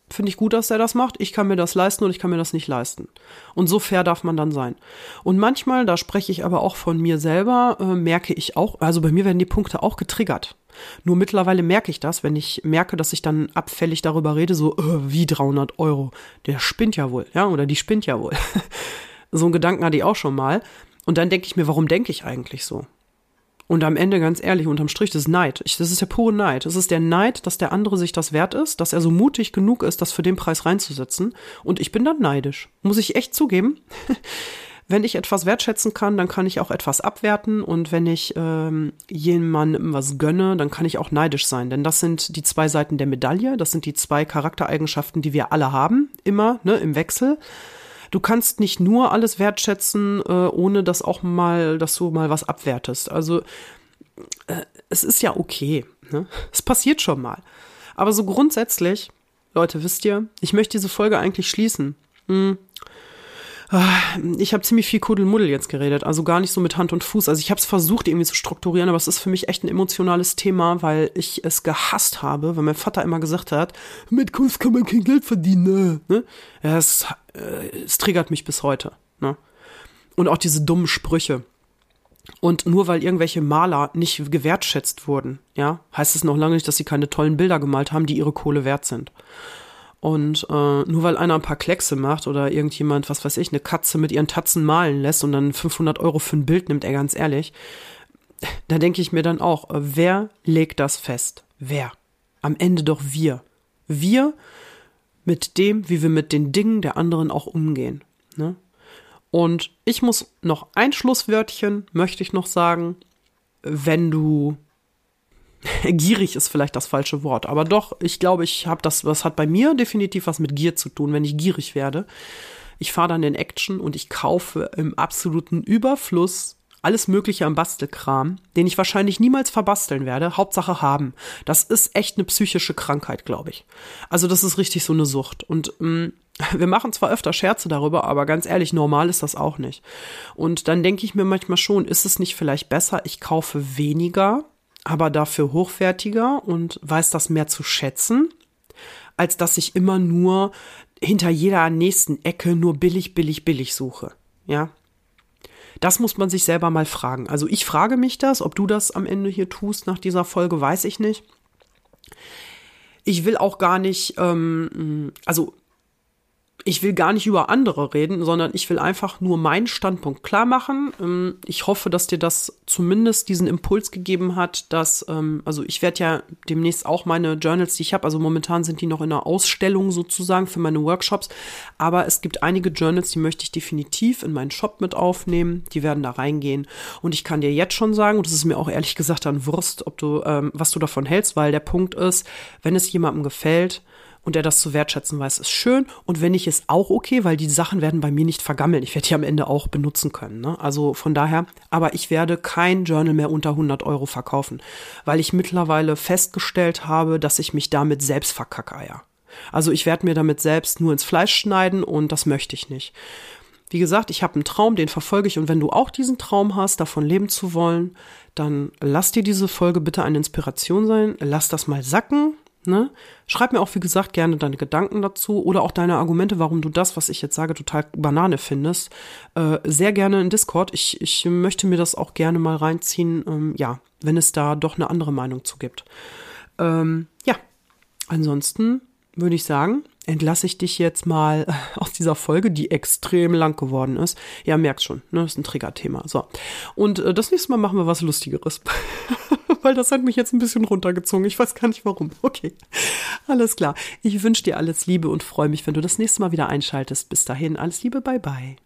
finde ich gut, dass der das macht. Ich kann mir das leisten und ich kann mir das nicht leisten. Und so fair darf man dann sein. Und manchmal, da spreche ich aber auch von mir selber, äh, merke ich auch, also bei mir werden die Punkte auch getriggert. Nur mittlerweile merke ich das, wenn ich merke, dass ich dann abfällig darüber rede, so äh, wie 300 Euro. Der spinnt ja wohl, ja, oder die spinnt ja wohl. so einen Gedanken hatte ich auch schon mal. Und dann denke ich mir, warum denke ich eigentlich so? Und am Ende, ganz ehrlich, unterm Strich, das ist Neid. Ich, das ist der pure Neid. Das ist der Neid, dass der andere sich das wert ist, dass er so mutig genug ist, das für den Preis reinzusetzen. Und ich bin dann neidisch. Muss ich echt zugeben. wenn ich etwas wertschätzen kann, dann kann ich auch etwas abwerten. Und wenn ich ähm, jemandem was gönne, dann kann ich auch neidisch sein. Denn das sind die zwei Seiten der Medaille. Das sind die zwei Charaktereigenschaften, die wir alle haben. Immer, ne, im Wechsel du kannst nicht nur alles wertschätzen, äh, ohne dass auch mal, dass du mal was abwertest. Also äh, es ist ja okay. Ne? Es passiert schon mal. Aber so grundsätzlich, Leute, wisst ihr, ich möchte diese Folge eigentlich schließen. Hm. Ah, ich habe ziemlich viel Kuddelmuddel jetzt geredet, also gar nicht so mit Hand und Fuß. Also ich habe es versucht irgendwie zu strukturieren, aber es ist für mich echt ein emotionales Thema, weil ich es gehasst habe, weil mein Vater immer gesagt hat, mit Kunst kann man kein Geld verdienen. Ne? Ja, es, äh, es triggert mich bis heute. Ne? Und auch diese dummen Sprüche. Und nur weil irgendwelche Maler nicht gewertschätzt wurden, ja, heißt es noch lange nicht, dass sie keine tollen Bilder gemalt haben, die ihre Kohle wert sind. Und äh, nur weil einer ein paar Kleckse macht oder irgendjemand, was weiß ich, eine Katze mit ihren Tatzen malen lässt und dann 500 Euro für ein Bild nimmt, er ganz ehrlich, da denke ich mir dann auch, äh, wer legt das fest? Wer? Am Ende doch wir. Wir mit dem, wie wir mit den Dingen der anderen auch umgehen. Ne? Und ich muss noch ein Schlusswörtchen, möchte ich noch sagen, wenn du gierig ist vielleicht das falsche Wort, aber doch, ich glaube, ich habe das, was hat bei mir definitiv was mit Gier zu tun, wenn ich gierig werde. Ich fahre dann in Action und ich kaufe im absoluten Überfluss alles Mögliche am Bastelkram, den ich wahrscheinlich niemals verbasteln werde. Hauptsache haben. Das ist echt eine psychische Krankheit, glaube ich. Also das ist richtig so eine Sucht. Und ähm, wir machen zwar öfter Scherze darüber, aber ganz ehrlich, normal ist das auch nicht. Und dann denke ich mir manchmal schon, ist es nicht vielleicht besser, ich kaufe weniger aber dafür hochwertiger und weiß das mehr zu schätzen, als dass ich immer nur hinter jeder nächsten Ecke nur billig, billig, billig suche. Ja. Das muss man sich selber mal fragen. Also ich frage mich das, ob du das am Ende hier tust nach dieser Folge, weiß ich nicht. Ich will auch gar nicht, ähm, also ich will gar nicht über andere reden, sondern ich will einfach nur meinen Standpunkt klar machen. Ähm, ich hoffe, dass dir das zumindest diesen Impuls gegeben hat, dass, ähm, also ich werde ja demnächst auch meine Journals, die ich habe, also momentan sind die noch in der Ausstellung sozusagen für meine Workshops, aber es gibt einige Journals, die möchte ich definitiv in meinen Shop mit aufnehmen, die werden da reingehen und ich kann dir jetzt schon sagen, und das ist mir auch ehrlich gesagt dann Wurst, ob du, ähm, was du davon hältst, weil der Punkt ist, wenn es jemandem gefällt, und der das zu wertschätzen weiß, ist schön. Und wenn nicht, ist auch okay, weil die Sachen werden bei mir nicht vergammeln. Ich werde die am Ende auch benutzen können. Ne? Also von daher, aber ich werde kein Journal mehr unter 100 Euro verkaufen, weil ich mittlerweile festgestellt habe, dass ich mich damit selbst verkackeier. Also ich werde mir damit selbst nur ins Fleisch schneiden und das möchte ich nicht. Wie gesagt, ich habe einen Traum, den verfolge ich und wenn du auch diesen Traum hast, davon leben zu wollen, dann lass dir diese Folge bitte eine Inspiration sein, lass das mal sacken, Ne? Schreib mir auch, wie gesagt, gerne deine Gedanken dazu oder auch deine Argumente, warum du das, was ich jetzt sage, total Banane findest. Äh, sehr gerne in Discord. Ich, ich möchte mir das auch gerne mal reinziehen, ähm, ja, wenn es da doch eine andere Meinung zu gibt. Ähm, ja, ansonsten würde ich sagen, entlasse ich dich jetzt mal aus dieser Folge, die extrem lang geworden ist. Ja, merkst schon, ne, ist ein Triggerthema. So. Und äh, das nächste Mal machen wir was Lustigeres. weil das hat mich jetzt ein bisschen runtergezogen. Ich weiß gar nicht warum. Okay, alles klar. Ich wünsche dir alles Liebe und freue mich, wenn du das nächste Mal wieder einschaltest. Bis dahin, alles Liebe, bye bye.